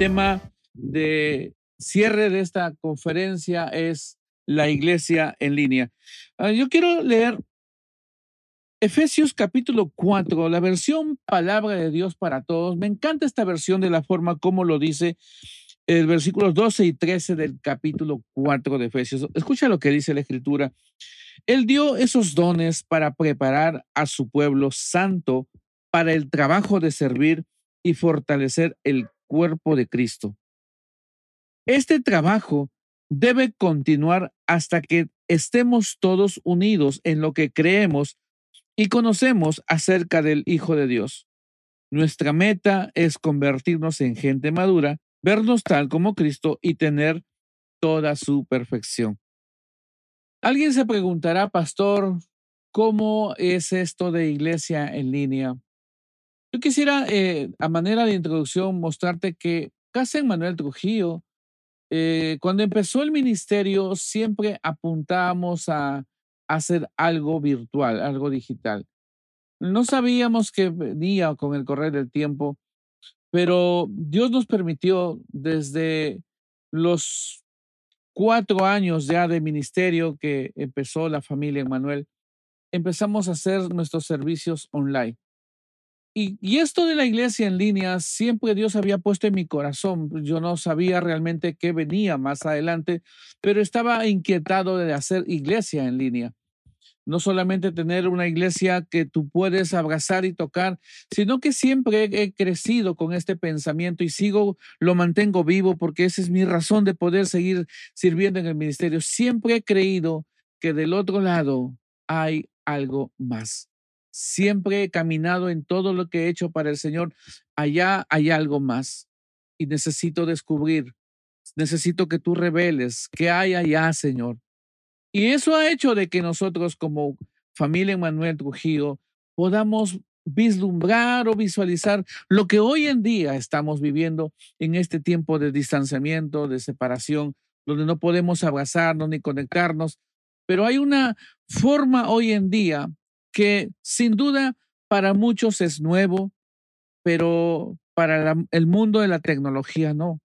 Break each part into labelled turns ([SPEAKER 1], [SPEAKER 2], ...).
[SPEAKER 1] tema de cierre de esta conferencia es la iglesia en línea. Ah, yo quiero leer Efesios capítulo 4, la versión palabra de Dios para todos. Me encanta esta versión de la forma como lo dice el versículos 12 y 13 del capítulo 4 de Efesios. Escucha lo que dice la escritura. Él dio esos dones para preparar a su pueblo santo para el trabajo de servir y fortalecer el cuerpo de Cristo. Este trabajo debe continuar hasta que estemos todos unidos en lo que creemos y conocemos acerca del Hijo de Dios. Nuestra meta es convertirnos en gente madura, vernos tal como Cristo y tener toda su perfección. Alguien se preguntará, pastor, ¿cómo es esto de iglesia en línea? Yo quisiera, eh, a manera de introducción, mostrarte que Casa Manuel Trujillo, eh, cuando empezó el ministerio, siempre apuntábamos a, hacer algo virtual, algo digital. No sabíamos que venía con el correr del tiempo, pero Dios nos permitió desde los cuatro años ya de ministerio que empezó la familia Manuel, empezamos a hacer nuestros servicios online. Y, esto de la iglesia en línea, siempre Dios había puesto en mi corazón. Yo no sabía realmente qué venía más adelante, pero estaba inquietado de hacer iglesia en línea. No solamente tener una iglesia que tú puedes abrazar y tocar, sino que siempre he crecido con este pensamiento y sigo, lo mantengo vivo porque esa es mi razón de poder seguir sirviendo en el ministerio. Siempre he creído que del otro lado hay algo más Siempre he caminado en todo lo que he hecho para el Señor. Allá hay algo más y necesito descubrir. Necesito que tú reveles qué hay allá, Señor. Y eso ha hecho de que nosotros como familia Manuel Trujillo podamos vislumbrar o visualizar lo que hoy en día estamos viviendo en este tiempo de distanciamiento, de separación, donde no podemos abrazarnos ni conectarnos. Pero hay una forma hoy en día que sin duda para muchos es nuevo, pero para el mundo de la tecnología no,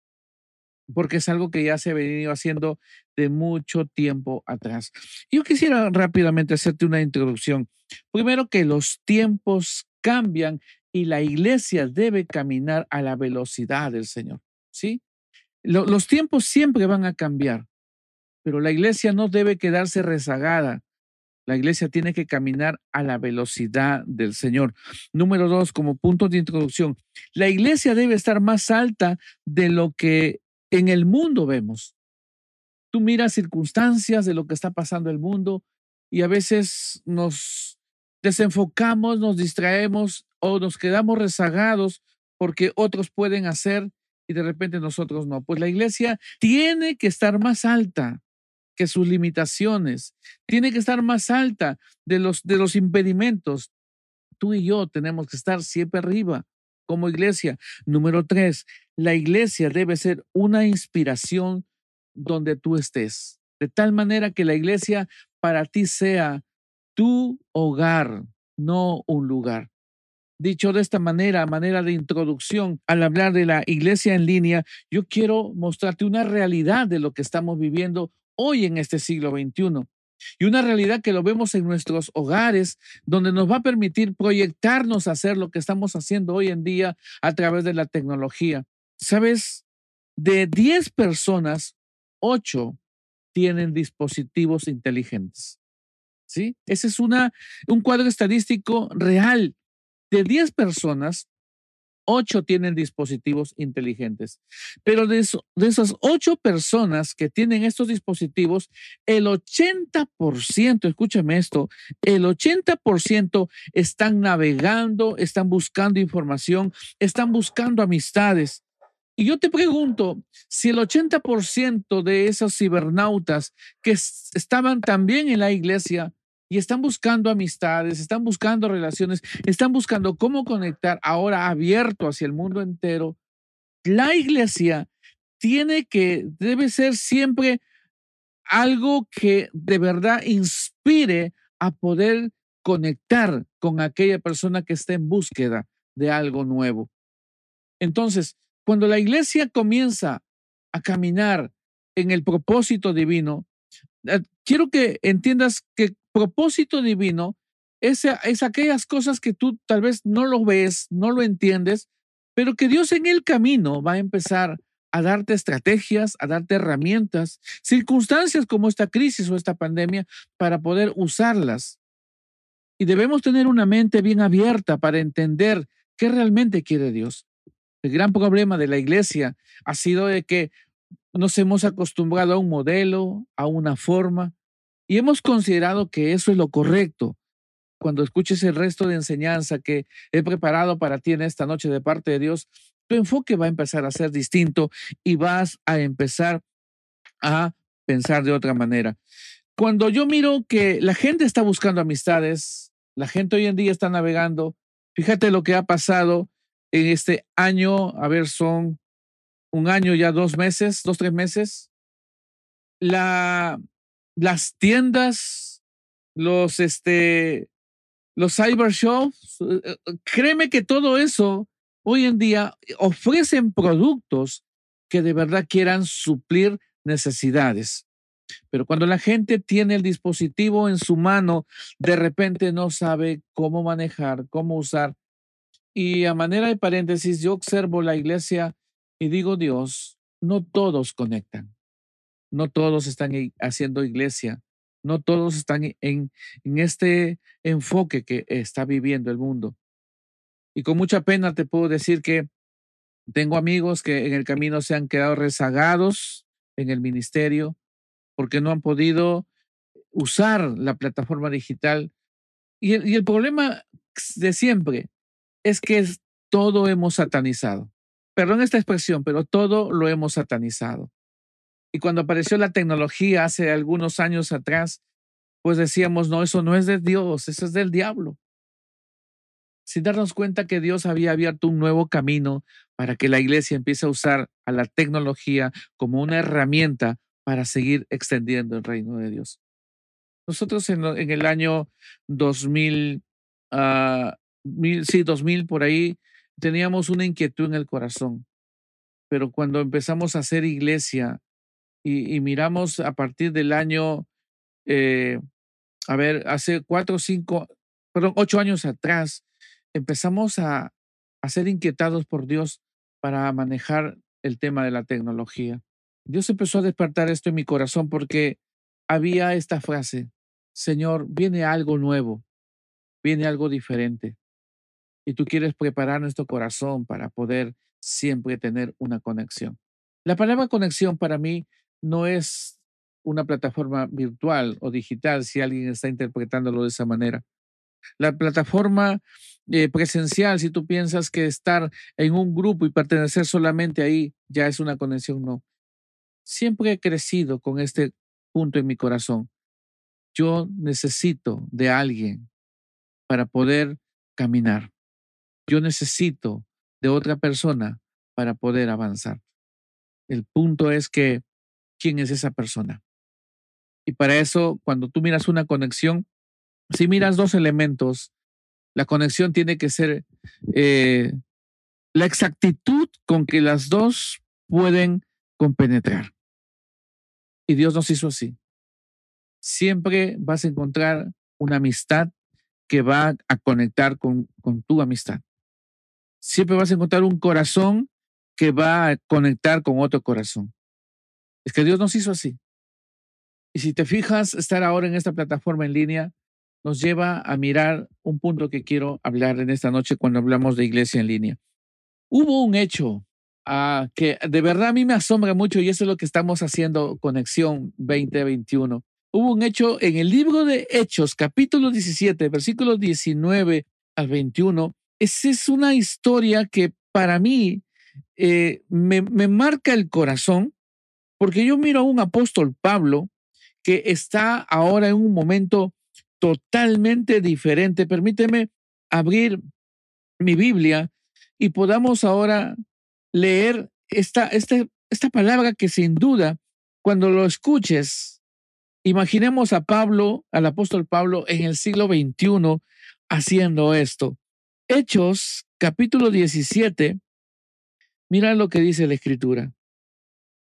[SPEAKER 1] porque es algo que ya se ha venido haciendo de mucho tiempo atrás. Yo quisiera rápidamente hacerte una introducción. Primero que los tiempos cambian y la iglesia debe caminar a la velocidad del Señor, ¿sí? los tiempos siempre van a cambiar, pero la iglesia no debe quedarse rezagada la iglesia tiene que caminar a la velocidad del Señor. Número dos, como punto de introducción, la iglesia debe estar más alta de lo que en el mundo vemos. Tú miras circunstancias de lo que está pasando en el mundo y a veces nos desenfocamos, nos distraemos o nos quedamos rezagados porque otros pueden hacer y de repente nosotros no. Pues la iglesia tiene que estar más alta que sus limitaciones, tiene que estar más alta de los, de los impedimentos. Tú y yo tenemos que estar siempre arriba como iglesia. Número tres, la iglesia debe ser una inspiración donde tú estés, de tal manera que la iglesia para ti sea tu hogar, no un lugar. Dicho de esta manera, manera de introducción, al hablar de la iglesia en línea, yo quiero mostrarte una realidad de lo que estamos viviendo hoy en este siglo XXI. Y una realidad que lo vemos en nuestros hogares, donde nos va a permitir proyectarnos a hacer lo que estamos haciendo hoy en día a través de la tecnología. ¿Sabes? De 10 personas, 8 tienen dispositivos inteligentes. ¿Sí? Ese es una, un cuadro estadístico real. De 10 personas, ocho tienen dispositivos inteligentes. Pero de, esas ocho personas que tienen estos dispositivos, el 80%, escúchame esto, el 80% están navegando, están buscando información, están buscando amistades. Y yo te pregunto, si el 80% de esos cibernautas que estaban también en la iglesia y están buscando amistades, están buscando relaciones, están buscando cómo conectar ahora abierto hacia el mundo entero. La iglesia tiene que, debe ser siempre algo que de verdad inspire a poder conectar con aquella persona que está en búsqueda de algo nuevo. Entonces, cuando la iglesia comienza a caminar en el propósito divino, eh, quiero que entiendas que propósito divino es, es aquellas cosas que tú tal vez no lo ves, no lo entiendes, pero que Dios en el camino va a empezar a darte estrategias, a darte herramientas, circunstancias como esta crisis o esta pandemia para poder usarlas. Y debemos tener una mente bien abierta para entender qué realmente quiere Dios. El gran problema de la iglesia ha sido de que nos hemos acostumbrado a un modelo, a una forma, y hemos considerado que eso es lo correcto. Cuando escuches el resto de enseñanza que he preparado para ti en esta noche de parte de Dios, tu enfoque va a empezar a ser distinto y vas a empezar a pensar de otra manera. Cuando yo miro que la gente está buscando amistades, la gente hoy en día está navegando, fíjate lo que ha pasado en este año, a ver, son un año ya, dos meses, dos, tres meses. La, las tiendas, los, este, los cyber shows, eh, eh, créeme que todo eso hoy en día ofrecen productos que de verdad quieran suplir necesidades. Pero cuando la gente tiene el dispositivo en su mano, de repente no sabe cómo manejar, cómo usar. Y a manera de paréntesis, yo observo la iglesia y digo, Dios, no todos conectan, no todos están haciendo iglesia, no todos están en, en este enfoque que está viviendo el mundo. Y con mucha pena te puedo decir que tengo amigos que en el camino se han quedado rezagados en el ministerio porque no han podido usar la plataforma digital. Y el, y el problema de siempre es que todo hemos satanizado. Perdón esta expresión, pero todo lo hemos satanizado. Y cuando apareció la tecnología hace algunos años atrás, pues decíamos, no, eso no es de Dios, eso es del diablo sin darnos cuenta que Dios había abierto un nuevo camino para que la iglesia empiece a usar a la tecnología como una herramienta para seguir extendiendo el reino de Dios. Nosotros en, el año 2000, uh, mil, sí, 2000 por ahí, teníamos una inquietud en el corazón, pero cuando empezamos a hacer iglesia y, miramos a partir del año, eh, a ver, hace cuatro cinco, perdón, ocho años atrás, empezamos a, a ser inquietados por Dios para manejar el tema de la tecnología. Dios empezó a despertar esto en mi corazón porque había esta frase, Señor, viene algo nuevo, viene algo diferente. Y tú quieres preparar nuestro corazón para poder siempre tener una conexión. La palabra conexión para mí no es una plataforma virtual o digital, si alguien está interpretándolo de esa manera. La plataforma eh, presencial, si tú piensas que estar en un grupo y pertenecer solamente ahí ya es una conexión, no. Siempre he crecido con este punto en mi corazón. Yo necesito de alguien para poder caminar. Yo necesito de otra persona para poder avanzar. El punto es que, ¿quién es esa persona? Y para eso, cuando tú miras una conexión, si miras dos elementos, la conexión tiene que ser eh, la exactitud con que las dos pueden compenetrar. Y Dios nos hizo así. Siempre vas a encontrar una amistad que va a conectar con, con tu amistad. Siempre vas a encontrar un corazón que va a conectar con otro corazón. Es que Dios nos hizo así. Y si te fijas, estar ahora en esta plataforma en línea nos lleva a mirar un punto que quiero hablar en esta noche cuando hablamos de iglesia en línea. Hubo un hecho uh, que de verdad a mí me asombra mucho y eso es lo que estamos haciendo Conexión 2021. Hubo un hecho en el libro de Hechos, capítulo 17, versículos 19 al 21. Esa es una historia que para mí eh, me marca el corazón porque yo miro a un apóstol Pablo que está ahora en un momento totalmente diferente. Permíteme abrir mi Biblia y podamos ahora leer esta, esta, esta palabra que sin duda, cuando lo escuches, imaginemos a Pablo, al apóstol Pablo, en el siglo XXI haciendo esto. Hechos, capítulo 17, Mira lo que dice la escritura.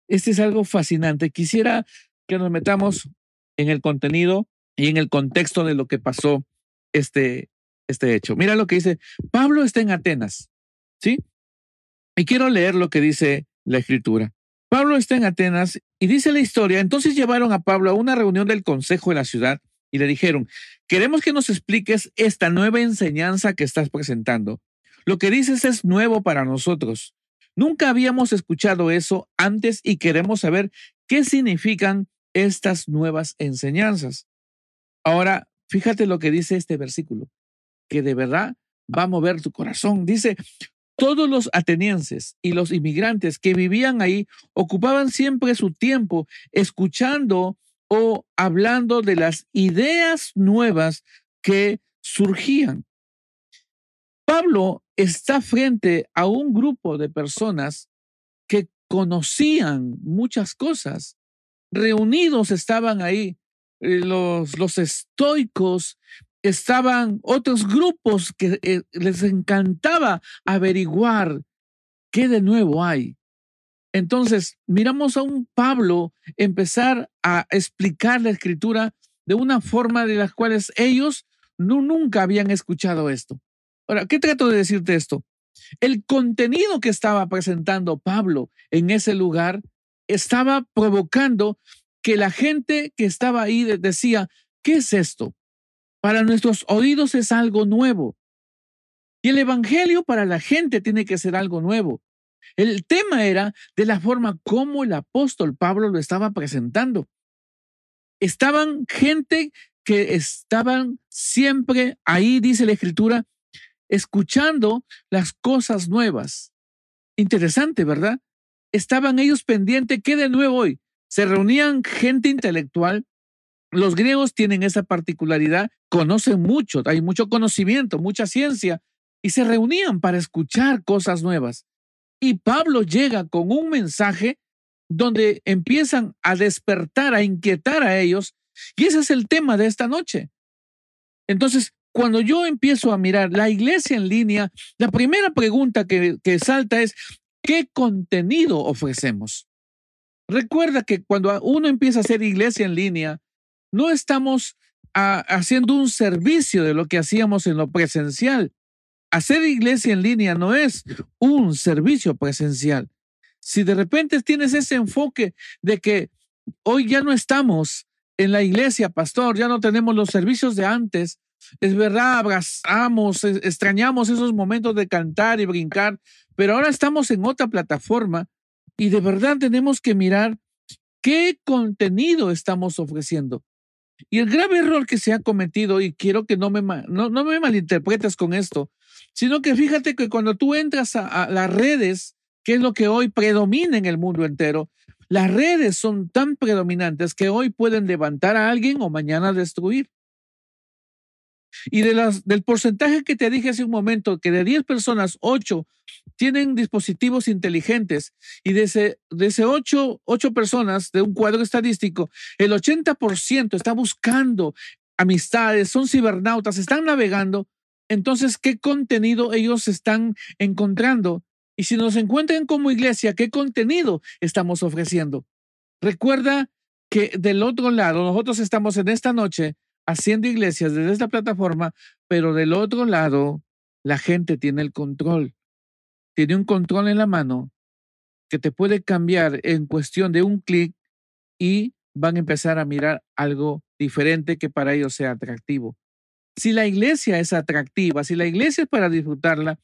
[SPEAKER 1] Este es algo fascinante. Quisiera que nos metamos en el contenido y en el contexto de lo que pasó este, este hecho. Mira lo que dice. Pablo está en Atenas, ¿sí? Y quiero leer lo que dice la escritura. Pablo está en Atenas y dice la historia. Entonces llevaron a Pablo a una reunión del consejo de la ciudad y le dijeron, queremos que nos expliques esta nueva enseñanza que estás presentando. Lo que dices es nuevo para nosotros. Nunca habíamos escuchado eso antes y queremos saber qué significan estas nuevas enseñanzas. Ahora, fíjate lo que dice este versículo, que de verdad va a mover tu corazón. Dice, todos los atenienses y los inmigrantes que vivían ahí ocupaban siempre su tiempo escuchando o hablando de las ideas nuevas que surgían. Pablo está frente a un grupo de personas que conocían muchas cosas. Reunidos estaban ahí eh, los, los estoicos, estaban otros grupos que eh, les encantaba averiguar qué de nuevo hay. Entonces, miramos a un Pablo empezar a explicar la escritura de una forma de las cuales ellos no, nunca habían escuchado esto. Ahora, ¿qué trato de decirte esto? El contenido que estaba presentando Pablo en ese lugar estaba provocando que la gente que estaba ahí decía, ¿qué es esto? Para nuestros oídos es algo nuevo. Y el Evangelio para la gente tiene que ser algo nuevo. El tema era de la forma como el apóstol Pablo lo estaba presentando. Estaban gente que estaban siempre ahí, dice la escritura, escuchando las cosas nuevas. Interesante, ¿verdad? Estaban ellos pendientes, ¿qué de nuevo hoy? Se reunían gente intelectual. Los griegos tienen esa particularidad, conocen mucho, hay mucho conocimiento, mucha ciencia, y se reunían para escuchar cosas nuevas. Y Pablo llega con un mensaje donde empiezan a despertar, a inquietar a ellos, y ese es el tema de esta noche. Entonces, cuando yo empiezo a mirar la iglesia en línea, la primera pregunta que, salta es, ¿qué contenido ofrecemos? Recuerda que cuando uno empieza a hacer iglesia en línea, no estamos haciendo un servicio de lo que hacíamos en lo presencial. Hacer iglesia en línea no es un servicio presencial. Si de repente tienes ese enfoque de que hoy ya no estamos en la iglesia, pastor, ya no tenemos los servicios de antes, es verdad, abrazamos, extrañamos esos momentos de cantar y brincar, pero ahora estamos en otra plataforma y de verdad tenemos que mirar qué contenido estamos ofreciendo. Y el grave error que se ha cometido, y quiero que no me, malinterpretes con esto, sino que fíjate que cuando tú entras a las redes, que es lo que hoy predomina en el mundo entero, las redes son tan predominantes que hoy pueden levantar a alguien o mañana destruir. Y de las, del porcentaje que te dije hace un momento, que de 10 personas, 8 tienen dispositivos inteligentes y de ese, de ese 8, 8 personas de un cuadro estadístico, el 80% está buscando amistades, son cibernautas, están navegando. Entonces, ¿qué contenido ellos están encontrando? Y si nos encuentran como iglesia, ¿qué contenido estamos ofreciendo? Recuerda que del otro lado, nosotros estamos en esta noche haciendo iglesias desde esta plataforma, pero del otro lado, la gente tiene el control. Tiene un control en la mano que te puede cambiar en cuestión de un clic y van a empezar a mirar algo diferente que para ellos sea atractivo. Si la iglesia es atractiva, si la iglesia es para disfrutarla,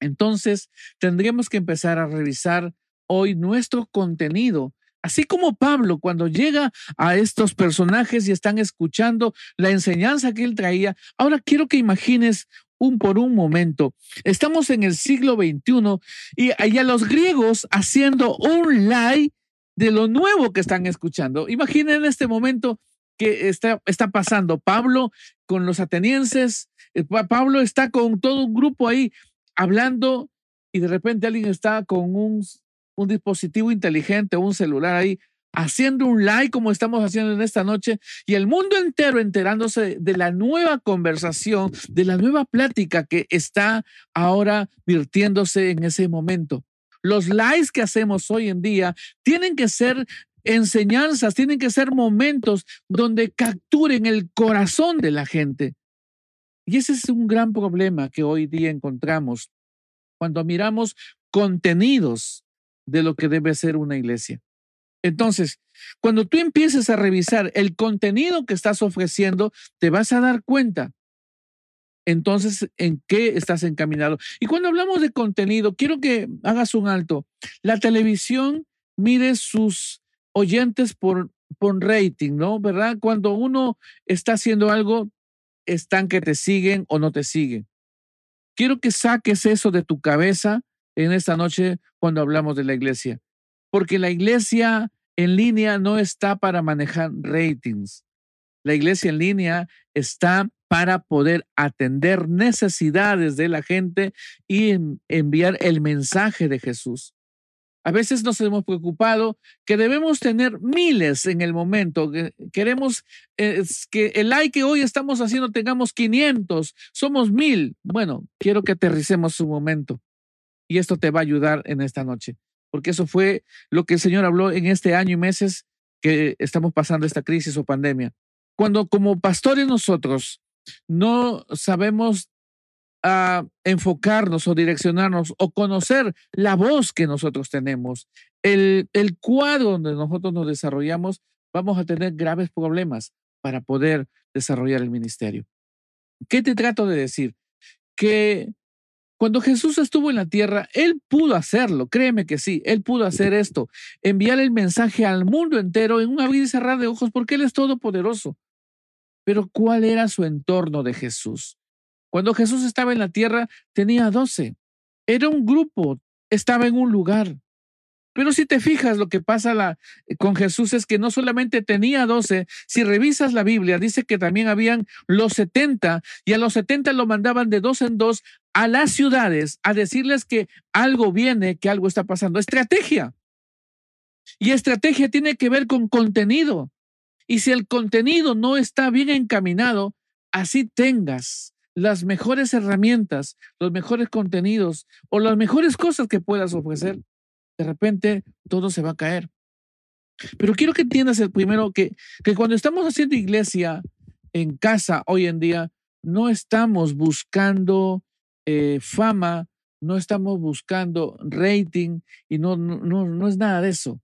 [SPEAKER 1] entonces tendríamos que empezar a revisar hoy nuestro contenido Así como Pablo, cuando llega a estos personajes y están escuchando la enseñanza que él traía, ahora quiero que imagines un por un momento. Estamos en el siglo XXI y allá los griegos haciendo un live de lo nuevo que están escuchando. Imaginen este momento que está, está pasando. Pablo con los atenienses, eh, Pablo está con todo un grupo ahí hablando y de repente alguien está con un un dispositivo inteligente, un celular ahí, haciendo un like como estamos haciendo en esta noche y el mundo entero enterándose de la nueva conversación, de la nueva plática que está ahora virtiéndose en ese momento. los likes que hacemos hoy en día tienen que ser enseñanzas, tienen que ser momentos donde capturen el corazón de la gente. Y ese es un gran problema que hoy día encontramos cuando miramos contenidos de lo que debe ser una iglesia. Entonces, cuando tú empieces a revisar el contenido que estás ofreciendo, te vas a dar cuenta entonces en qué estás encaminado. Y cuando hablamos de contenido, quiero que hagas un alto. La televisión mide sus oyentes por, por rating, ¿no? ¿Verdad? Cuando uno está haciendo algo, están que te siguen o no te siguen. Quiero que saques eso de tu cabeza en esta noche cuando hablamos de la iglesia, porque la iglesia en línea no está para manejar ratings. La iglesia en línea está para poder atender necesidades de la gente y enviar el mensaje de Jesús. A veces nos hemos preocupado que debemos tener miles en el momento. Queremos que el like que hoy estamos haciendo tengamos 500, somos mil. Bueno, quiero que aterricemos un momento y esto te va a ayudar en esta noche, porque eso fue lo que el Señor habló en este año y meses que estamos pasando esta crisis o pandemia. Cuando como pastores nosotros no sabemos a enfocarnos o direccionarnos o conocer la voz que nosotros tenemos, el, el cuadro donde nosotros nos desarrollamos, vamos a tener graves problemas para poder desarrollar el ministerio. ¿Qué te trato de decir? Que cuando Jesús estuvo en la tierra, Él pudo hacerlo, créeme que sí, Él pudo hacer esto, enviar el mensaje al mundo entero en un abrir y cerrar de ojos, porque Él es todopoderoso. Pero ¿cuál era su entorno de Jesús? Cuando Jesús estaba en la tierra, tenía doce. Era un grupo, estaba en un lugar. Pero si te fijas, lo que pasa la, con Jesús es que no solamente tenía doce, si revisas la Biblia, dice que también habían los setenta, y a los setenta lo mandaban de dos en dos a las ciudades a decirles que algo viene, que algo está pasando. Estrategia. Y estrategia tiene que ver con contenido. Y si el contenido no está bien encaminado, así tengas las mejores herramientas, los mejores contenidos o las mejores cosas que puedas ofrecer, de repente todo se va a caer. Pero quiero que entiendas el primero que, que cuando estamos haciendo iglesia en casa hoy en día, no estamos buscando eh, fama, no estamos buscando rating y no, no, no es nada de eso.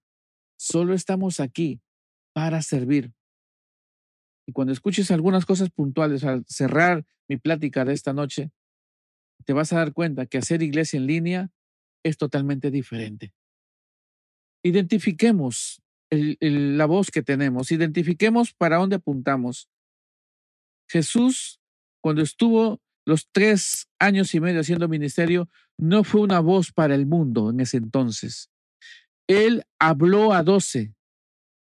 [SPEAKER 1] Solo estamos aquí para servir. Y cuando escuches algunas cosas puntuales al cerrar mi plática de esta noche, te vas a dar cuenta que hacer iglesia en línea es totalmente diferente. Identifiquemos la voz que tenemos, identifiquemos para dónde apuntamos. Jesús, cuando estuvo los tres años y medio haciendo ministerio, no fue una voz para el mundo en ese entonces. Él habló a doce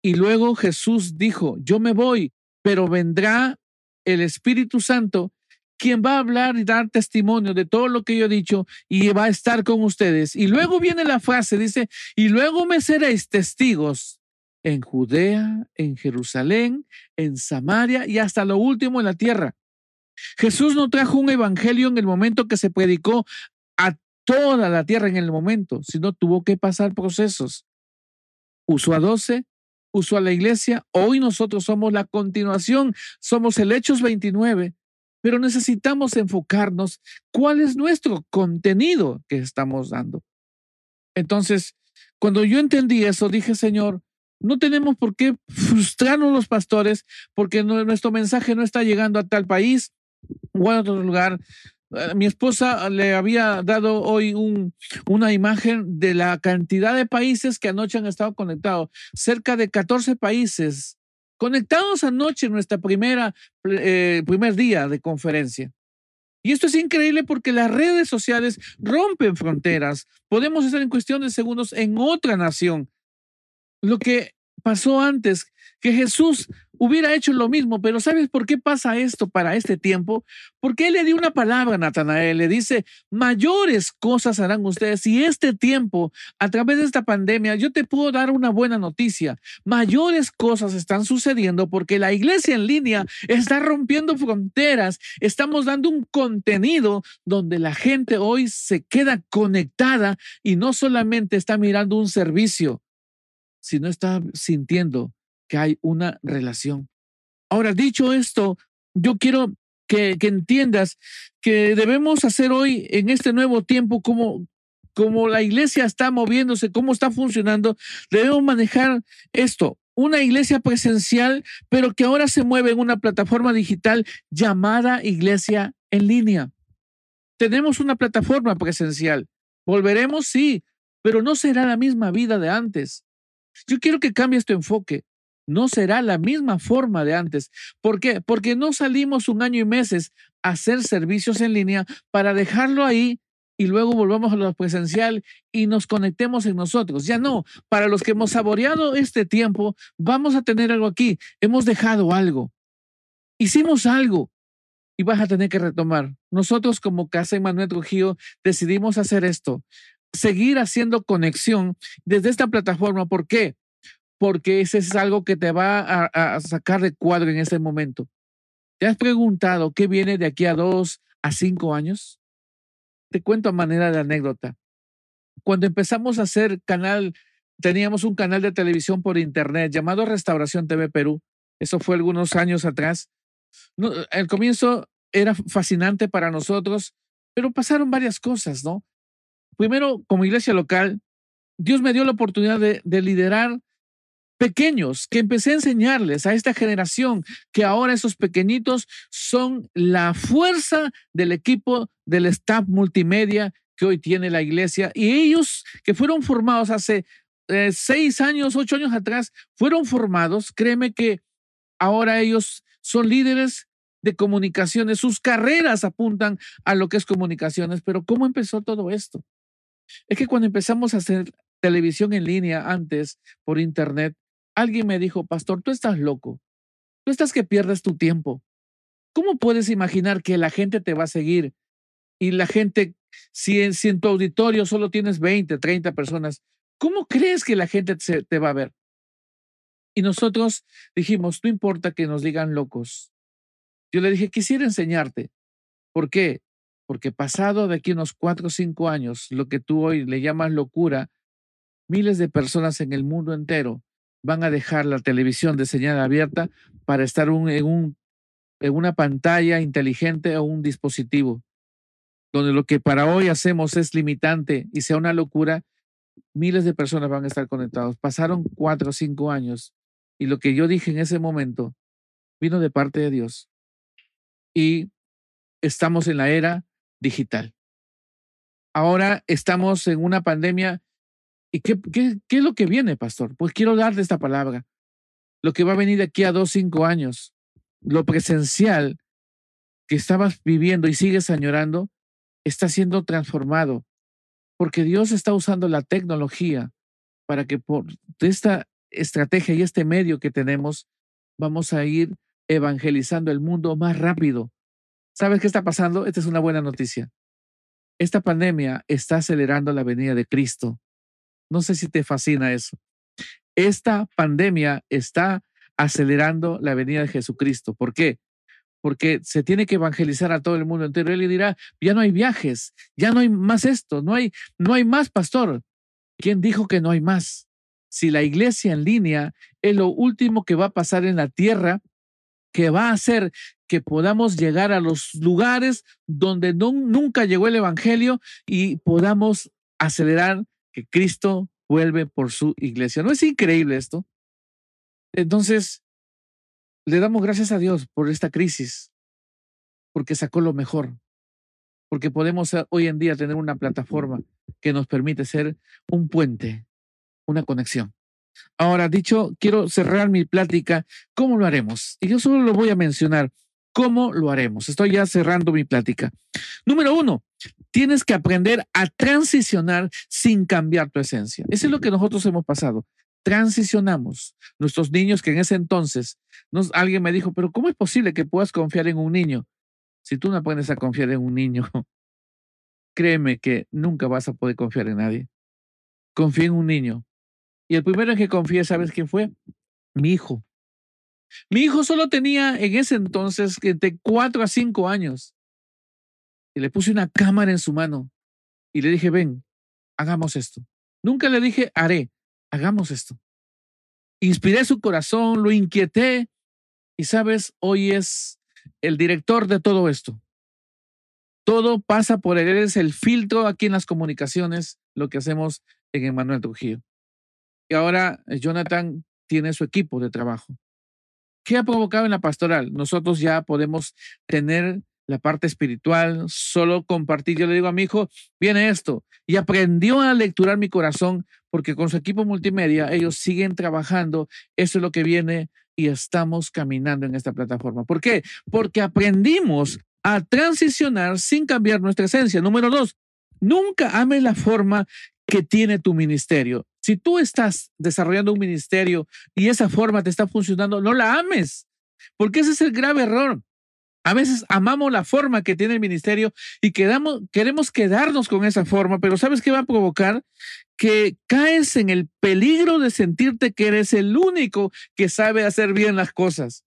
[SPEAKER 1] y luego Jesús dijo, yo me voy, pero vendrá el Espíritu Santo, quien va a hablar y dar testimonio de todo lo que yo he dicho y va a estar con ustedes. Y luego viene la frase, dice, y luego me seréis testigos en Judea, en Jerusalén, en Samaria y hasta lo último en la tierra. Jesús no trajo un evangelio en el momento que se predicó a toda la tierra en el momento, sino tuvo que pasar procesos. Usó a doce, usó a la iglesia. Hoy nosotros somos la continuación, somos el Hechos 29, pero necesitamos enfocarnos cuál es nuestro contenido que estamos dando. Entonces, cuando yo entendí eso, dije, Señor, no tenemos por qué frustrarnos los pastores porque nuestro mensaje no está llegando a tal país o a otro lugar. Eh, mi esposa le había dado hoy un, una imagen de la cantidad de países que anoche han estado conectados, cerca de 14 países conectados anoche en nuestra primera eh, primer día de conferencia. Y esto es increíble porque las redes sociales rompen fronteras. Podemos estar en cuestión de segundos en otra nación. Lo que pasó antes, que Jesús hubiera hecho lo mismo, pero ¿sabes por qué pasa esto para este tiempo? Porque Él le dio una palabra a Natanael, le dice, mayores cosas harán ustedes. Y este tiempo, a través de esta pandemia, yo te puedo dar una buena noticia. Mayores cosas están sucediendo porque la iglesia en línea está rompiendo fronteras. Estamos dando un contenido donde la gente hoy se queda conectada y no solamente está mirando un servicio, sino está sintiendo que hay una relación. Ahora, dicho esto, yo quiero que, entiendas que debemos hacer hoy en este nuevo tiempo como, como la iglesia está moviéndose, cómo está funcionando, debemos manejar esto. Una iglesia presencial, pero que ahora se mueve en una plataforma digital llamada iglesia en línea. Tenemos una plataforma presencial. Volveremos, sí, pero no será la misma vida de antes. Yo quiero que cambies tu enfoque no será la misma forma de antes. ¿Por qué? Porque no salimos un año y meses a hacer servicios en línea para dejarlo ahí y luego volvamos a lo presencial y nos conectemos en nosotros. Ya no, para los que hemos saboreado este tiempo, vamos a tener algo aquí. Hemos dejado algo. Hicimos algo y vas a tener que retomar. Nosotros como Casa Emanuel Trujillo decidimos hacer esto, seguir haciendo conexión desde esta plataforma. ¿Por qué? porque ese es algo que te va a, sacar de cuadro en ese momento. ¿Te has preguntado qué viene de aquí a dos a cinco años? Te cuento a manera de anécdota. Cuando empezamos a hacer canal, teníamos un canal de televisión por internet llamado Restauración TV Perú. Eso fue algunos años atrás. No, el comienzo era fascinante para nosotros, pero pasaron varias cosas, ¿no? Primero, como iglesia local, Dios me dio la oportunidad de, de liderar pequeños, que empecé a enseñarles a esta generación que ahora esos pequeñitos son la fuerza del equipo del staff multimedia que hoy tiene la iglesia y ellos que fueron formados hace eh, seis años, ocho años atrás, fueron formados, créeme que ahora ellos son líderes de comunicaciones, sus carreras apuntan a lo que es comunicaciones, pero ¿cómo empezó todo esto? Es que cuando empezamos a hacer televisión en línea antes por internet, Alguien me dijo, pastor, tú estás loco. Tú estás que pierdes tu tiempo. ¿Cómo puedes imaginar que la gente te va a seguir? Y la gente, si en, tu auditorio solo tienes 20, 30 personas, ¿cómo crees que la gente te va a ver? Y nosotros dijimos, no importa que nos digan locos. Yo le dije, quisiera enseñarte. ¿Por qué? Porque pasado de aquí unos cuatro o cinco años, lo que tú hoy le llamas locura, miles de personas en el mundo entero van a dejar la televisión de señal abierta para estar en, en una pantalla inteligente o un dispositivo, donde lo que para hoy hacemos es limitante y sea una locura, miles de personas van a estar conectados. Pasaron cuatro o cinco años y lo que yo dije en ese momento vino de parte de Dios. Y estamos en la era digital. Ahora estamos en una pandemia ¿Y qué, qué, qué es lo que viene, pastor? Pues quiero darte esta palabra. Lo que va a venir de aquí a dos, cinco años, lo presencial que estabas viviendo y sigues añorando, está siendo transformado. Porque Dios está usando la tecnología para que por esta estrategia y este medio que tenemos, vamos a ir evangelizando el mundo más rápido. ¿Sabes qué está pasando? Esta es una buena noticia. Esta pandemia está acelerando la venida de Cristo. No sé si te fascina eso. Esta pandemia está acelerando la venida de Jesucristo. ¿Por qué? Porque se tiene que evangelizar a todo el mundo entero. Él dirá, ya no hay viajes, ya no hay más esto, no hay, no hay más, pastor. ¿Quién dijo que no hay más? Si la iglesia en línea es lo último que va a pasar en la tierra, que va a hacer que podamos llegar a los lugares donde nunca llegó el Evangelio y podamos acelerar que Cristo vuelve por su iglesia. ¿No es increíble esto? Entonces, le damos gracias a Dios por esta crisis, porque sacó lo mejor, porque podemos hoy en día tener una plataforma que nos permite ser un puente, una conexión. Ahora, dicho, quiero cerrar mi plática. ¿Cómo lo haremos? Y yo solo lo voy a mencionar. ¿Cómo lo haremos? Estoy ya cerrando mi plática. Número uno, tienes que aprender a transicionar sin cambiar tu esencia. Eso es lo que nosotros hemos pasado. transicionamos. Nuestros niños que en ese entonces, alguien me dijo, pero ¿cómo es posible que puedas confiar en un niño? Si tú no aprendes a confiar en un niño, créeme que nunca vas a poder confiar en nadie. Confía en un niño. Y el primero en que confié, ¿sabes quién fue? Mi hijo. Mi hijo solo tenía en ese entonces de cuatro a cinco años. Y le puse una cámara en su mano y le dije, ven, hagamos esto. Nunca le dije, haré, hagamos esto. Inspiré su corazón, lo inquieté y sabes, hoy es el director de todo esto. Todo pasa por él, él es el filtro aquí en las comunicaciones, lo que hacemos en Emanuel Trujillo. Y ahora eh, Jonathan tiene su equipo de trabajo. ¿Qué ha provocado en la pastoral? Nosotros ya podemos tener la parte espiritual, solo compartir. Yo le digo a mi hijo, viene esto. Y aprendió a lecturar mi corazón porque con su equipo multimedia ellos siguen trabajando. Eso es lo que viene y estamos caminando en esta plataforma. ¿Por qué? Porque aprendimos a transicionar sin cambiar nuestra esencia. Número dos, nunca ames la forma que tiene tu ministerio. Si tú estás desarrollando un ministerio y esa forma te está funcionando, no la ames, porque ese es el grave error. A veces amamos la forma que tiene el ministerio y queremos quedarnos con esa forma, pero ¿sabes qué va a provocar? Que caes en el peligro de sentirte que eres el único que sabe hacer bien las cosas.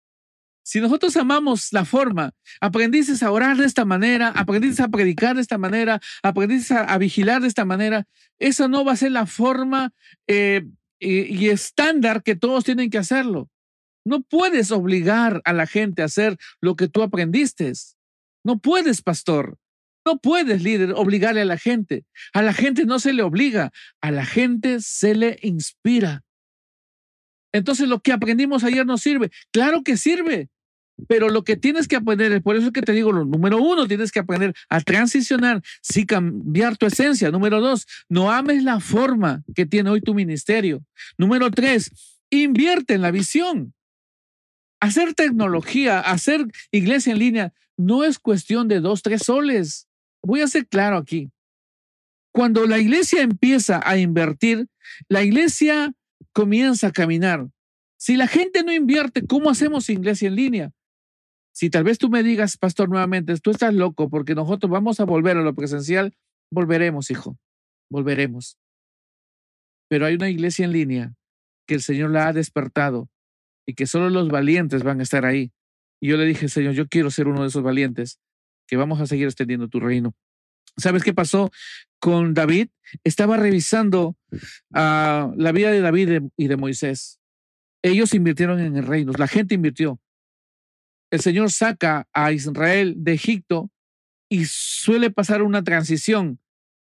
[SPEAKER 1] Si nosotros amamos la forma, aprendiste a orar de esta manera, aprendiste a predicar de esta manera, aprendiste a, vigilar de esta manera, esa no va a ser la forma eh, y estándar que todos tienen que hacerlo. No puedes obligar a la gente a hacer lo que tú aprendiste. No puedes, pastor. No puedes, líder, obligarle a la gente. A la gente no se le obliga, a la gente se le inspira. Entonces lo que aprendimos ayer no sirve. Claro que sirve, pero lo que tienes que aprender, por eso que te digo, lo número uno, tienes que aprender a transicionar, sí cambiar tu esencia. Número dos, no ames la forma que tiene hoy tu ministerio. Número tres, invierte en la visión. Hacer tecnología, hacer iglesia en línea, no es cuestión de dos, tres soles. Voy a ser claro aquí. Cuando la iglesia empieza a invertir, la iglesia comienza a caminar. Si la gente no invierte, ¿cómo hacemos iglesia en línea? Si tal vez tú me digas, pastor, nuevamente, tú estás loco porque nosotros vamos a volver a lo presencial, volveremos, hijo, volveremos. Pero hay una iglesia en línea que el Señor la ha despertado y que solo los valientes van a estar ahí. Y yo le dije, Señor, yo quiero ser uno de esos valientes, que vamos a seguir extendiendo tu reino. ¿Sabes qué pasó con David? Estaba revisando uh, la vida de David y de Moisés. Ellos invirtieron en el reino, la gente invirtió. El Señor saca a Israel de Egipto y suele pasar una transición,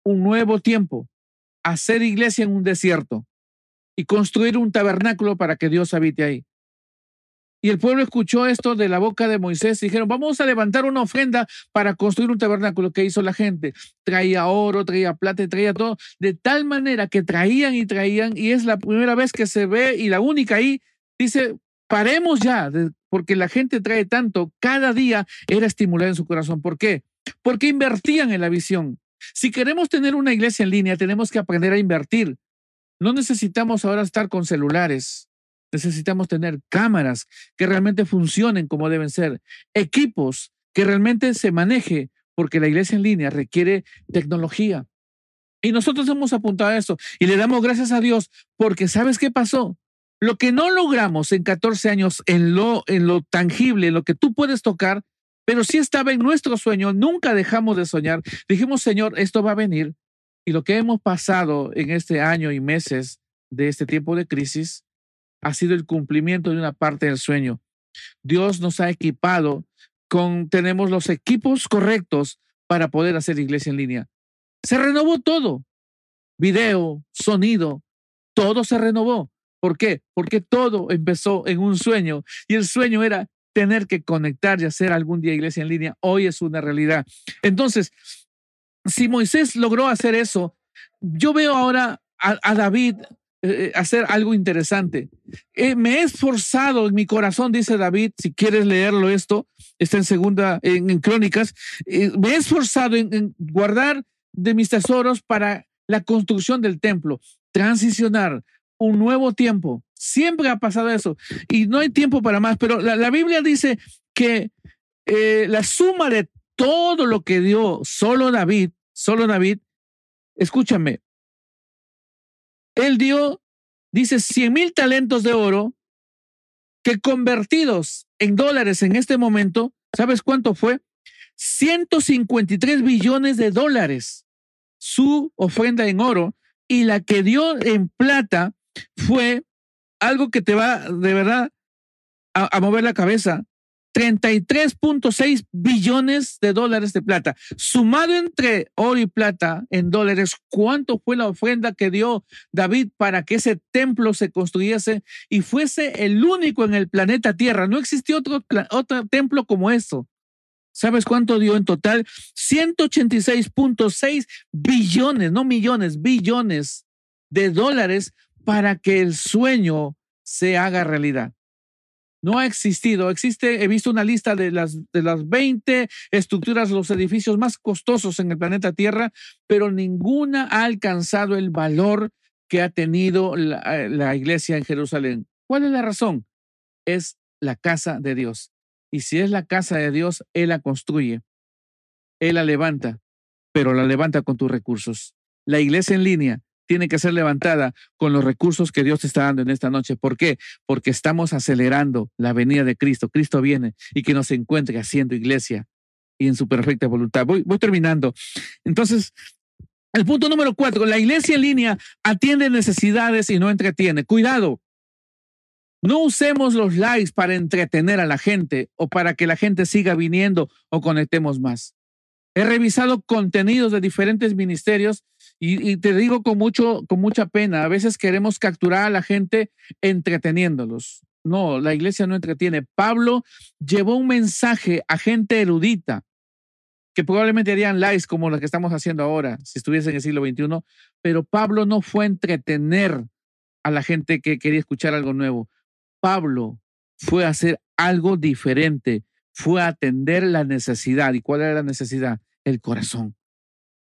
[SPEAKER 1] un nuevo tiempo, hacer iglesia en un desierto y construir un tabernáculo para que Dios habite ahí. Y el pueblo escuchó esto de la boca de Moisés y dijeron, vamos a levantar una ofrenda para construir un tabernáculo. que hizo la gente? Traía oro, traía plata, traía todo, de tal manera que traían y traían, y es la primera vez que se ve y la única ahí, dice, paremos ya, porque la gente trae tanto, cada día era estimular en su corazón. ¿Por qué? Porque invertían en la visión. Si queremos tener una iglesia en línea, tenemos que aprender a invertir. No necesitamos ahora estar con celulares Necesitamos tener cámaras que realmente funcionen como deben ser, equipos que realmente se maneje, porque la iglesia en línea requiere tecnología. Y nosotros hemos apuntado a eso y le damos gracias a Dios porque ¿sabes qué pasó? Lo que no logramos en 14 años en lo, en lo tangible, en lo que tú puedes tocar, pero sí estaba en nuestro sueño, nunca dejamos de soñar. Dijimos, Señor, esto va a venir. Y lo que hemos pasado en este año y meses de este tiempo de crisis, ha sido el cumplimiento de una parte del sueño. Dios nos ha equipado con, tenemos los equipos correctos para poder hacer iglesia en línea. Se renovó todo, video, sonido, todo se renovó. ¿Por qué? Porque todo empezó en un sueño y el sueño era tener que conectar y hacer algún día iglesia en línea. Hoy es una realidad. Entonces, si Moisés logró hacer eso, yo veo ahora a, David eh, hacer algo interesante. Eh, me he esforzado en mi corazón, dice David, si quieres leerlo esto, está en segunda, en, Crónicas, eh, me he esforzado en, guardar de mis tesoros para la construcción del templo, transicionar, un nuevo tiempo. Siempre ha pasado eso y no hay tiempo para más, pero la, Biblia dice que eh, la suma de todo lo que dio solo David, solo David, escúchame, él dio, dice, 100 mil talentos de oro que convertidos en dólares en este momento, ¿sabes cuánto fue? 153 billones de dólares su ofrenda en oro y la que dio en plata fue algo que te va de verdad a, mover la cabeza. 33.6 billones de dólares de plata. Sumado entre oro y plata en dólares, ¿cuánto fue la ofrenda que dio David para que ese templo se construyese y fuese el único en el planeta Tierra? No existió otro, otro templo como esto. ¿Sabes cuánto dio en total? 186.6 billones, no millones, billones de dólares para que el sueño se haga realidad. No ha existido. Existe, he visto una lista de las, de las 20 estructuras, los edificios más costosos en el planeta Tierra, pero ninguna ha alcanzado el valor que ha tenido la, la iglesia en Jerusalén. ¿Cuál es la razón? Es la casa de Dios. Y si es la casa de Dios, Él la construye, Él la levanta, pero la levanta con tus recursos. La iglesia en línea tiene que ser levantada con los recursos que Dios te está dando en esta noche. ¿Por qué? Porque estamos acelerando la venida de Cristo. Cristo viene y que nos encuentre haciendo iglesia y en su perfecta voluntad. Voy, voy terminando. Entonces, el punto número cuatro, la iglesia en línea atiende necesidades y no entretiene. Cuidado, no usemos los likes para entretener a la gente o para que la gente siga viniendo o conectemos más. He revisado contenidos de diferentes ministerios y, te digo con, mucho, con mucha pena, a veces queremos capturar a la gente entreteniéndolos. No, la iglesia no entretiene. Pablo llevó un mensaje a gente erudita que probablemente harían likes como lo que estamos haciendo ahora, si estuviese en el siglo XXI, pero Pablo no fue a entretener a la gente que quería escuchar algo nuevo. Pablo fue a hacer algo diferente, fue a atender la necesidad. ¿Y cuál era la necesidad? El corazón.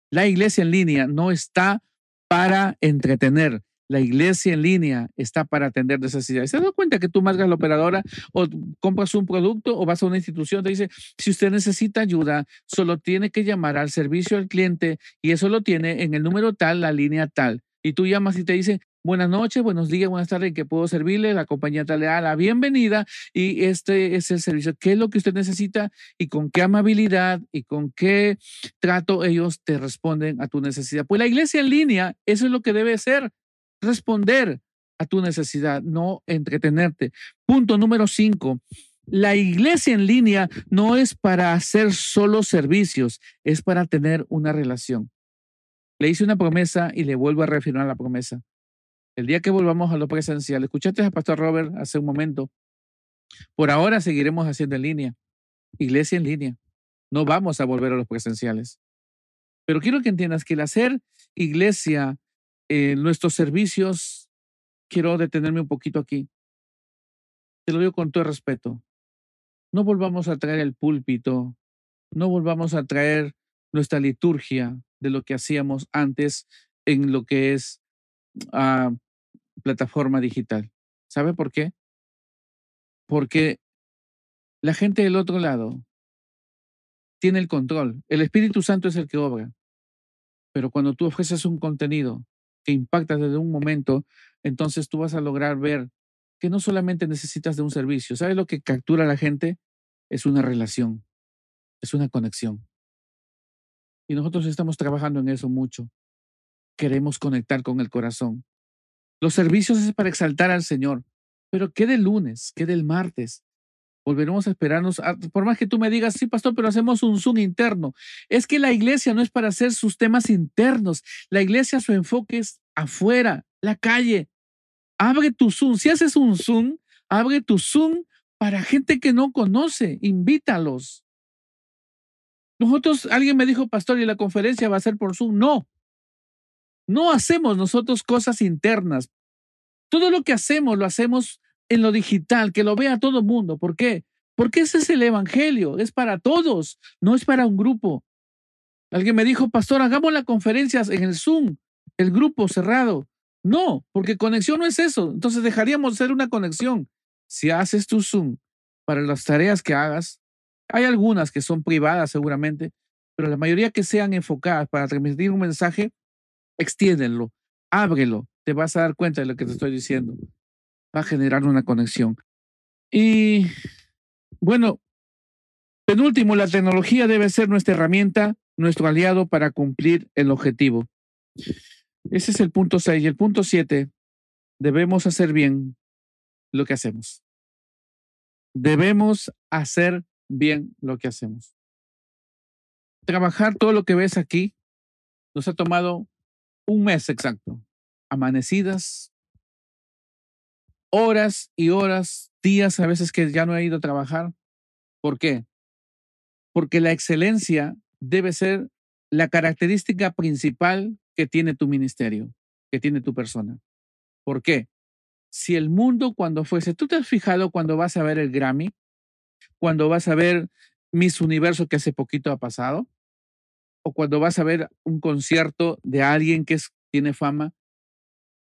[SPEAKER 1] La iglesia en línea no está para entretener. La iglesia en línea está para atender necesidades. ¿Se da cuenta que tú marcas la operadora o compras un producto o vas a una institución? Te dice, si usted necesita ayuda, solo tiene que llamar al servicio al cliente y eso lo tiene en el número tal, la línea tal. Y tú llamas y te dice, buenas noches, buenos días, buenas tardes, ¿qué puedo servirle? La compañía te le da la bienvenida y este es el servicio. ¿Qué es lo que usted necesita y con qué amabilidad y con qué trato ellos te responden a tu necesidad? Pues la iglesia en línea, eso es lo que debe ser, responder a tu necesidad, no entretenerte. Punto número cinco. La iglesia en línea no es para hacer solo servicios, es para tener una relación. Le hice una promesa y le vuelvo a reafirmar la promesa. El día que volvamos a lo presencial, escuchaste al pastor Robert hace un momento. Por ahora seguiremos haciendo en línea, iglesia en línea. No vamos a volver a los presenciales. Pero quiero que entiendas que el hacer iglesia en nuestros servicios, quiero detenerme un poquito aquí. Te lo digo con todo respeto. No volvamos a traer el púlpito, no volvamos a traer nuestra liturgia de lo que hacíamos antes en lo que es ah, plataforma digital. ¿Sabe por qué? Porque la gente del otro lado tiene el control. El Espíritu Santo es el que obra. Pero cuando tú ofreces un contenido que impacta desde un momento, entonces tú vas a lograr ver que no solamente necesitas de un servicio. ¿Sabes lo que captura a la gente? Es una relación, es una conexión. Y nosotros estamos trabajando en eso mucho. Queremos conectar con el corazón. Los servicios es para exaltar al Señor. Pero ¿qué del lunes? ¿Qué del martes? Volveremos a esperarnos, por más que tú me digas, sí, pastor, pero hacemos un Zoom interno. Es que la iglesia no es para hacer sus temas internos. La iglesia, su enfoque es afuera, la calle. Abre tu Zoom. Si haces un Zoom, abre tu Zoom para gente que no conoce. Invítalos. Nosotros, alguien me dijo, pastor, y la conferencia va a ser por Zoom. No, no hacemos nosotros cosas internas. Todo lo que hacemos lo hacemos en lo digital, que lo vea todo el mundo. ¿Por qué? Porque ese es el Evangelio, es para todos, no es para un grupo. Alguien me dijo, pastor, hagamos las conferencias en el Zoom, el grupo cerrado. No, porque conexión no es eso. Entonces dejaríamos de ser una conexión. Si haces tu Zoom para las tareas que hagas, hay algunas que son privadas seguramente, pero la mayoría que sean enfocadas para transmitir un mensaje, extiéndenlo, ábrelo, te vas a dar cuenta de lo que te estoy diciendo. Va a generar una conexión. Y bueno, penúltimo, la tecnología debe ser nuestra herramienta, nuestro aliado para cumplir el objetivo. Ese es el punto 6. Y el punto 7, debemos hacer bien lo que hacemos. Debemos hacer bien lo que hacemos. Trabajar todo lo que ves aquí nos ha tomado un mes exacto. Amanecidas, horas y horas, días a veces que ya no he ido a trabajar. ¿Por qué? Porque la excelencia debe ser la característica principal que tiene tu ministerio, que tiene tu persona. ¿Por qué? Si el mundo cuando fuese, tú te has fijado cuando vas a ver el Grammy, cuando vas a ver Miss Universo que hace poquito ha pasado, o cuando vas a ver un concierto de alguien que tiene fama,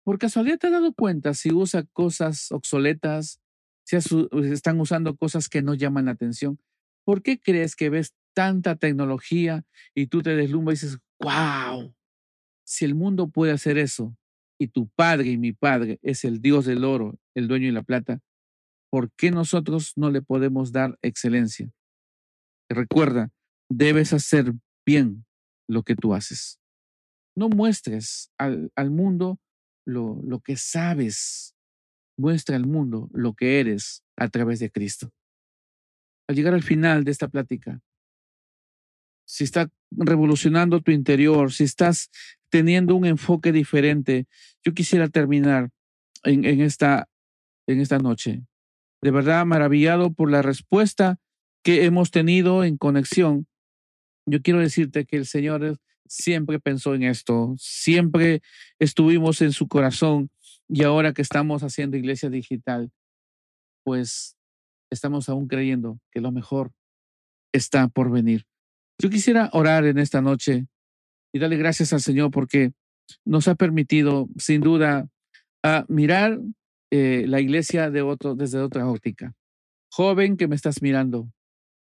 [SPEAKER 1] por casualidad te has dado cuenta si usa cosas obsoletas, si están usando cosas que no llaman la atención. ¿Por qué crees que ves tanta tecnología y tú te deslumbras y dices, wow, si el mundo puede hacer eso y tu padre y mi padre es el Dios del oro, el dueño de la plata, ¿por qué nosotros no le podemos dar excelencia? Recuerda, debes hacer bien lo que tú haces. No muestres al, al mundo lo, lo que sabes. Muestra al mundo lo que eres a través de Cristo. Al llegar al final de esta plática, si está revolucionando tu interior, si estás teniendo un enfoque diferente, yo quisiera terminar en, en, esta, en esta noche. De verdad, maravillado por la respuesta que hemos tenido en conexión. Yo quiero decirte que el Señor siempre pensó en esto, siempre estuvimos en su corazón y ahora que estamos haciendo iglesia digital, pues estamos aún creyendo que lo mejor está por venir. Yo quisiera orar en esta noche y darle gracias al Señor porque nos ha permitido, sin duda, a mirar eh, la iglesia de otro, desde otra óptica. Joven que me estás mirando,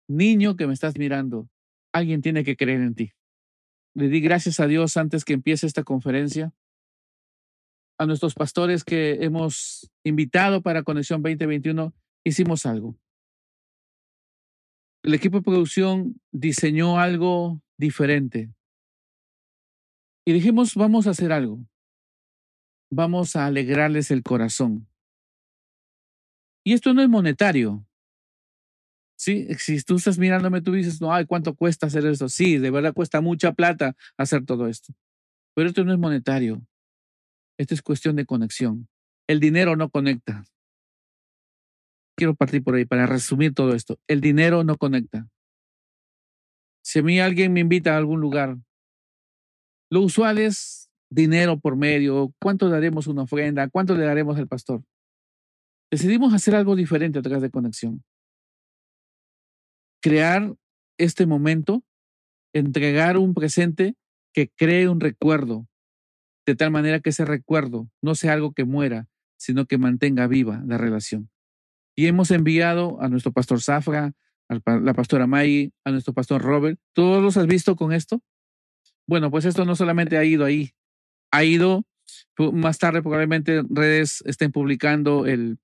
[SPEAKER 1] niño que me estás mirando, alguien tiene que creer en ti. Le di gracias a Dios antes que empiece esta conferencia, a nuestros pastores que hemos invitado para Conexión 2021, hicimos algo el equipo de producción diseñó algo diferente. Y dijimos, vamos a hacer algo. Vamos a alegrarles el corazón. Y esto no es monetario. Sí, si tú estás mirándome, tú dices, no, ay, ¿cuánto cuesta hacer eso? Sí, de verdad cuesta mucha plata hacer todo esto. Pero esto no es monetario. Esto es cuestión de conexión. El dinero no conecta quiero partir por ahí para resumir todo esto. El dinero no conecta. Si a mí alguien me invita a algún lugar, lo usual es dinero por medio, cuánto daremos una ofrenda, cuánto le daremos al pastor. Decidimos hacer algo diferente a través de conexión. Crear este momento, entregar un presente que cree un recuerdo, de tal manera que ese recuerdo no sea algo que muera, sino que mantenga viva la relación. Y hemos enviado a nuestro pastor Zafra, a la pastora May, a nuestro pastor Robert. ¿Todos los has visto con esto? Bueno, pues esto no solamente ha ido ahí, ha ido más tarde probablemente redes estén publicando el,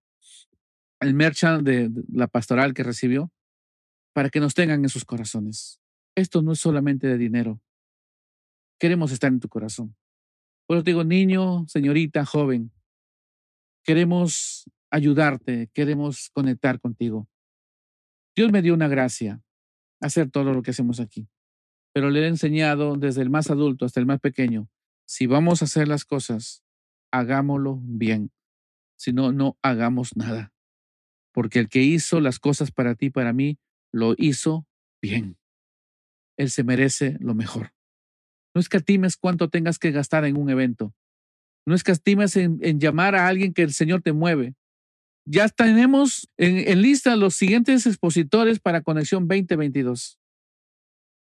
[SPEAKER 1] el merchant de, la pastoral que recibió para que nos tengan en sus corazones. Esto no es solamente de dinero. Queremos estar en tu corazón. Por eso digo, niño, señorita, joven, queremos ayudarte, queremos conectar contigo. Dios me dio una gracia, hacer todo lo que hacemos aquí, pero le he enseñado desde el más adulto hasta el más pequeño, si vamos a hacer las cosas, hagámoslo bien, si no, no hagamos nada, porque el que hizo las cosas para ti, para mí, lo hizo bien. Él se merece lo mejor. No escatimes cuánto tengas que gastar en un evento. No escatimes en, en llamar a alguien que el Señor te mueve ya tenemos en, lista los siguientes expositores para Conexión 2022.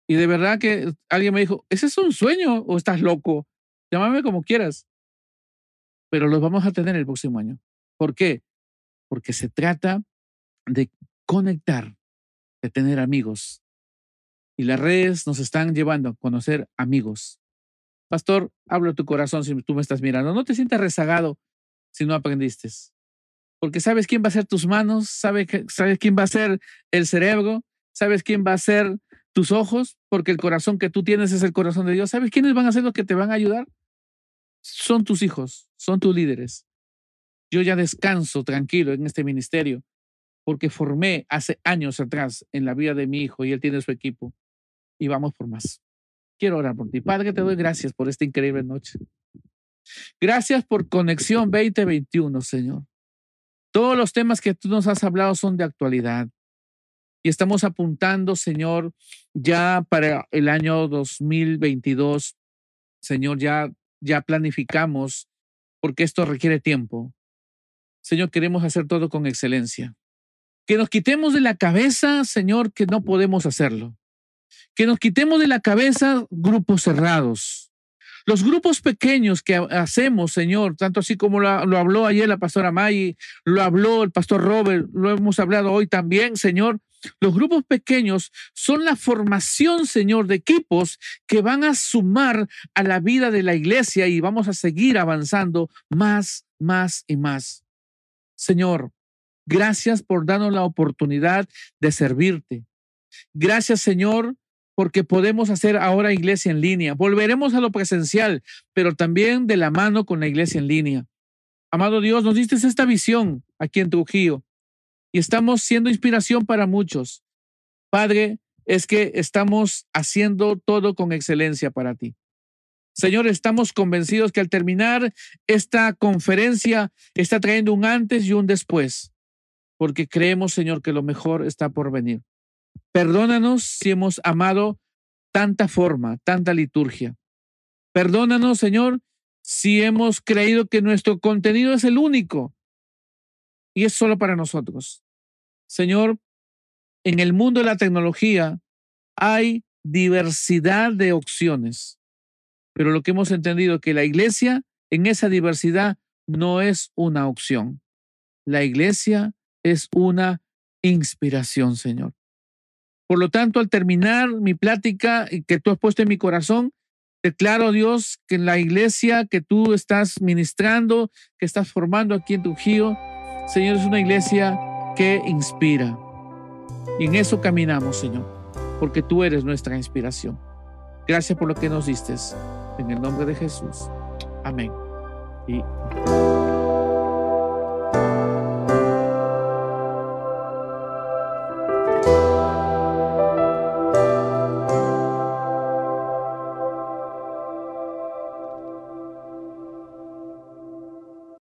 [SPEAKER 1] Y de verdad que alguien me dijo, ¿ese es un sueño o estás loco? Llámame como quieras. pero los vamos a tener el próximo año. ¿Por qué? Porque se trata de conectar, de tener amigos. Y las redes nos están llevando a conocer amigos. Pastor, hablo tu corazón si tú me estás mirando. No te sientas rezagado si no aprendiste. Porque sabes quién va a ser tus manos, sabes, sabes quién va a ser el cerebro, sabes quién va a ser tus ojos, porque el corazón que tú tienes es el corazón de Dios. ¿Sabes quiénes van a ser los que te van a ayudar? Son tus hijos, son tus líderes. Yo ya descanso tranquilo en este ministerio porque formé hace años atrás en la vida de mi hijo y él tiene su equipo y vamos por más. Quiero orar por ti. Padre, te doy gracias por esta increíble noche. Gracias por Conexión 2021, Señor. Todos los temas que tú nos has hablado son de actualidad. Y estamos apuntando, Señor, ya para el año 2022. Señor, ya, ya planificamos porque esto requiere tiempo. Señor, queremos hacer todo con excelencia. Que nos quitemos de la cabeza, Señor, que no podemos hacerlo. Que nos quitemos de la cabeza grupos cerrados. Los grupos pequeños que hacemos, Señor, tanto así como lo, habló ayer la pastora Maggie, lo habló el pastor Robert, lo hemos hablado hoy también, Señor, los grupos pequeños son la formación, Señor, de equipos que van a sumar a la vida de la iglesia y vamos a seguir avanzando más, más y más. Señor, gracias por darnos la oportunidad de servirte. Gracias, Señor, porque podemos hacer ahora iglesia en línea. Volveremos a lo presencial, pero también de la mano con la iglesia en línea. Amado Dios, nos diste esta visión aquí en Trujillo y estamos siendo inspiración para muchos. Padre, es que estamos haciendo todo con excelencia para ti. Señor, estamos convencidos que al terminar esta conferencia está trayendo un antes y un después, porque creemos, Señor, que lo mejor está por venir. Perdónanos si hemos amado tanta forma, tanta liturgia. Perdónanos, Señor, si hemos creído que nuestro contenido es el único y es solo para nosotros. Señor, en el mundo de la tecnología hay diversidad de opciones, pero lo que hemos entendido es que la iglesia en esa diversidad no es una opción. La iglesia es una inspiración, Señor. Por lo tanto, al terminar mi plática que tú has puesto en mi corazón, declaro, Dios, que en la iglesia que tú estás ministrando, que estás formando aquí en Trujillo, Señor, es una iglesia que inspira. Y en eso caminamos, Señor, porque tú eres nuestra inspiración. Gracias por lo que nos diste. En el nombre de Jesús. Amén. Y